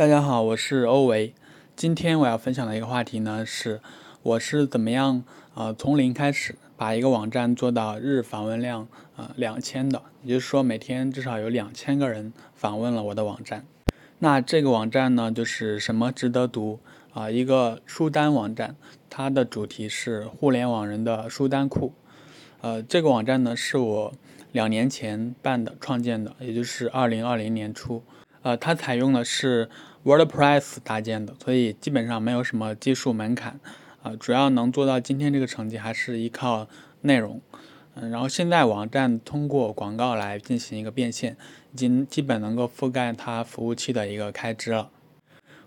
大家好，我是欧维。今天我要分享的一个话题呢是，我是怎么样呃从零开始把一个网站做到日访问量呃两千的，也就是说每天至少有两千个人访问了我的网站。那这个网站呢就是什么值得读啊？一个书单网站，它的主题是互联网人的书单库。呃，这个网站呢是我两年前办的创建的，也就是二零二零年初。呃，它采用的是 WordPress 搭建的，所以基本上没有什么技术门槛，啊，主要能做到今天这个成绩还是依靠内容。嗯，然后现在网站通过广告来进行一个变现，已经基本能够覆盖它服务器的一个开支了。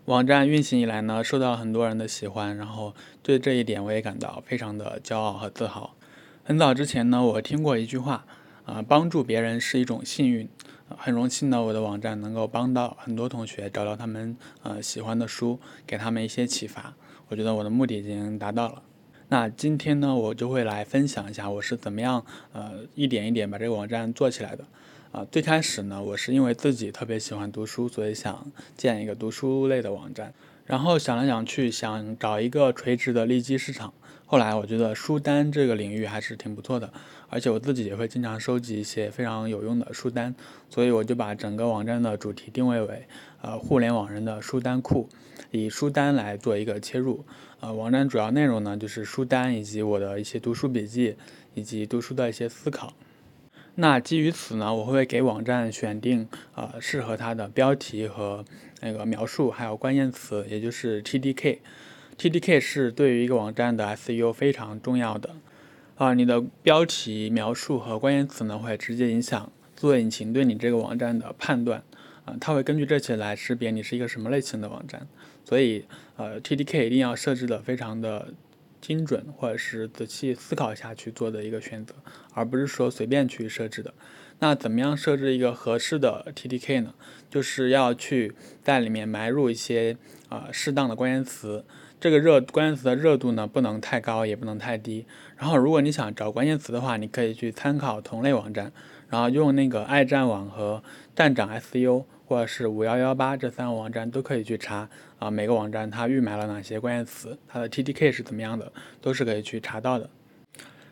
网站运行以来呢，受到了很多人的喜欢，然后对这一点我也感到非常的骄傲和自豪。很早之前呢，我听过一句话，啊，帮助别人是一种幸运。很荣幸呢，我的网站能够帮到很多同学找到他们呃喜欢的书，给他们一些启发。我觉得我的目的已经达到了。那今天呢，我就会来分享一下我是怎么样呃一点一点把这个网站做起来的。啊，最开始呢，我是因为自己特别喜欢读书，所以想建一个读书类的网站。然后想来想去，想找一个垂直的利基市场。后来我觉得书单这个领域还是挺不错的，而且我自己也会经常收集一些非常有用的书单，所以我就把整个网站的主题定位为呃互联网人的书单库，以书单来做一个切入。呃，网站主要内容呢就是书单以及我的一些读书笔记以及读书的一些思考。那基于此呢，我会给网站选定呃适合它的标题和那个描述，还有关键词，也就是 TDK。TDK 是对于一个网站的 SEO 非常重要的啊，你的标题描述和关键词呢，会直接影响搜索引擎对你这个网站的判断啊，它会根据这些来识别你是一个什么类型的网站，所以呃 TDK 一定要设置的非常的。精准或者是仔细思考下去做的一个选择，而不是说随便去设置的。那怎么样设置一个合适的 TDK 呢？就是要去在里面埋入一些啊适当的关键词，这个热关键词的热度呢不能太高，也不能太低。然后如果你想找关键词的话，你可以去参考同类网站，然后用那个爱战网和站长 SEO。或者是五幺幺八这三个网站都可以去查啊，每个网站它预埋了哪些关键词，它的 TDK 是怎么样的，都是可以去查到的。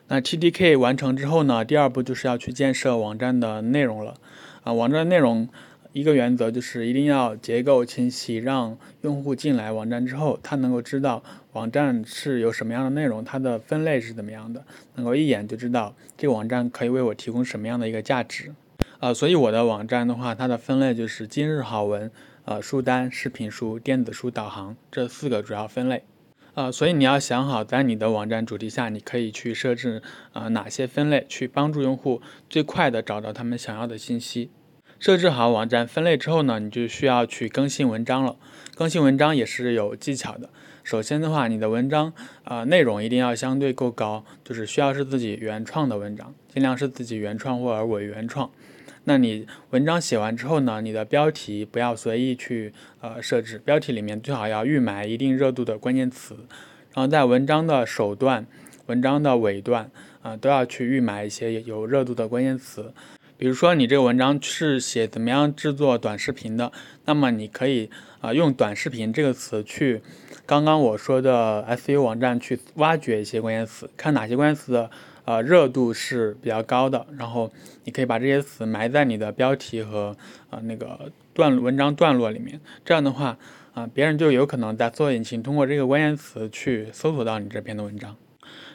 那 TDK 完成之后呢，第二步就是要去建设网站的内容了啊。网站内容一个原则就是一定要结构清晰，让用户进来网站之后，他能够知道网站是有什么样的内容，它的分类是怎么样的，能够一眼就知道这个网站可以为我提供什么样的一个价值。呃，所以我的网站的话，它的分类就是今日好文、呃书单、视频书、电子书导航这四个主要分类。呃，所以你要想好，在你的网站主题下，你可以去设置呃哪些分类，去帮助用户最快的找到他们想要的信息。设置好网站分类之后呢，你就需要去更新文章了。更新文章也是有技巧的。首先的话，你的文章啊内容一定要相对够高，就是需要是自己原创的文章，尽量是自己原创或者伪原创。那你文章写完之后呢？你的标题不要随意去呃设置，标题里面最好要预埋一定热度的关键词，然后在文章的首段、文章的尾段啊都要去预埋一些有热度的关键词。比如说你这个文章是写怎么样制作短视频的，那么你可以啊用短视频这个词去刚刚我说的 SEO 网站去挖掘一些关键词，看哪些关键词。呃，热度是比较高的，然后你可以把这些词埋在你的标题和呃那个段文章段落里面，这样的话，啊，别人就有可能在搜索引擎通过这个关键词去搜索到你这篇的文章。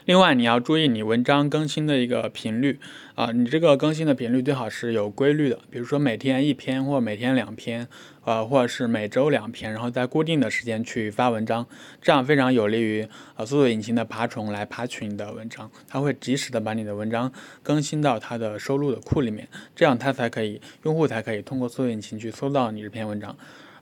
另外，你要注意你文章更新的一个频率啊，你这个更新的频率最好是有规律的，比如说每天一篇或每天两篇，呃，或者是每周两篇，然后在固定的时间去发文章，这样非常有利于呃搜索引擎的爬虫来爬取你的文章，它会及时的把你的文章更新到它的收录的库里面，这样它才可以用户才可以通过搜索引擎去搜到你这篇文章。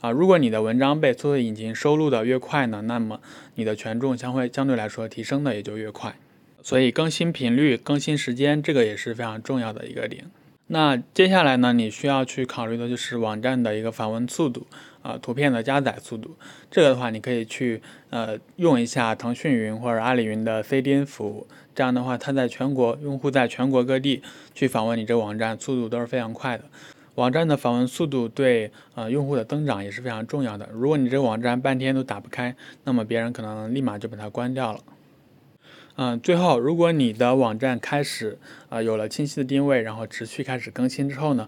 啊，如果你的文章被搜索引擎收录的越快呢，那么你的权重将会相对来说提升的也就越快。所以更新频率、更新时间，这个也是非常重要的一个点。那接下来呢，你需要去考虑的就是网站的一个访问速度啊，图片的加载速度。这个的话，你可以去呃用一下腾讯云或者阿里云的 CDN 服务，这样的话，它在全国用户在全国各地去访问你这网站，速度都是非常快的。网站的访问速度对呃用户的增长也是非常重要的。如果你这个网站半天都打不开，那么别人可能立马就把它关掉了。嗯，最后，如果你的网站开始呃有了清晰的定位，然后持续开始更新之后呢，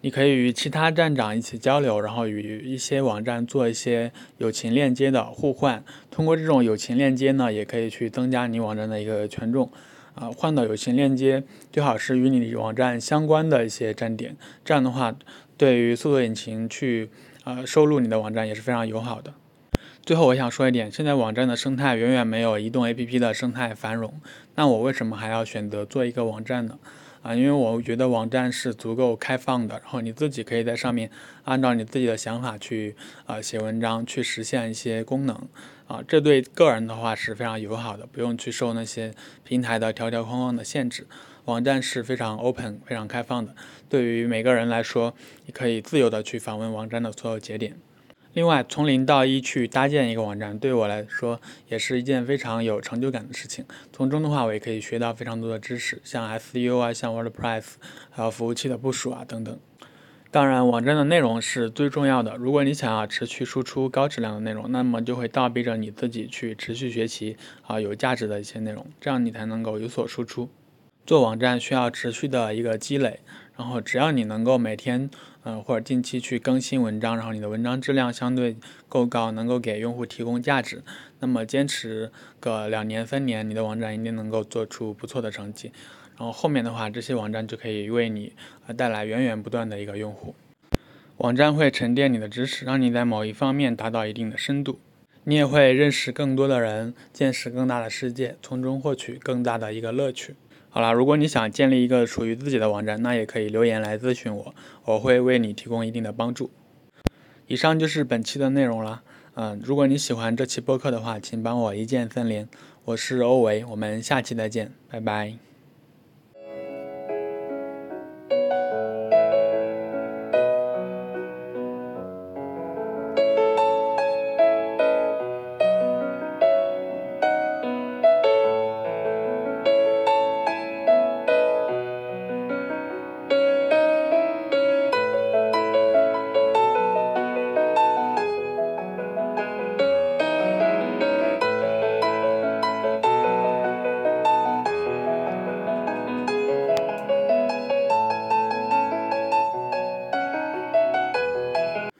你可以与其他站长一起交流，然后与一些网站做一些友情链接的互换。通过这种友情链接呢，也可以去增加你网站的一个权重。啊，换到友情链接最好是与你网站相关的一些站点，这样的话，对于搜索引擎去呃收录你的网站也是非常友好的。最后我想说一点，现在网站的生态远远没有移动 APP 的生态繁荣。那我为什么还要选择做一个网站呢？啊，因为我觉得网站是足够开放的，然后你自己可以在上面按照你自己的想法去啊写文章，去实现一些功能。啊，这对个人的话是非常友好的，不用去受那些平台的条条框框的限制。网站是非常 open、非常开放的，对于每个人来说，你可以自由的去访问网站的所有节点。另外，从零到一去搭建一个网站，对我来说也是一件非常有成就感的事情。从中的话，我也可以学到非常多的知识，像 SEO 啊，像 WordPress，还有服务器的部署啊等等。当然，网站的内容是最重要的。如果你想要持续输出高质量的内容，那么就会倒逼着你自己去持续学习啊有价值的一些内容，这样你才能够有所输出。做网站需要持续的一个积累，然后只要你能够每天，嗯或者定期去更新文章，然后你的文章质量相对够高，能够给用户提供价值，那么坚持个两年三年，你的网站一定能够做出不错的成绩。然后后面的话，这些网站就可以为你呃带来源源不断的一个用户。网站会沉淀你的知识，让你在某一方面达到一定的深度，你也会认识更多的人，见识更大的世界，从中获取更大的一个乐趣。好了，如果你想建立一个属于自己的网站，那也可以留言来咨询我，我会为你提供一定的帮助。以上就是本期的内容了。嗯，如果你喜欢这期播客的话，请帮我一键三连。我是欧维，我们下期再见，拜拜。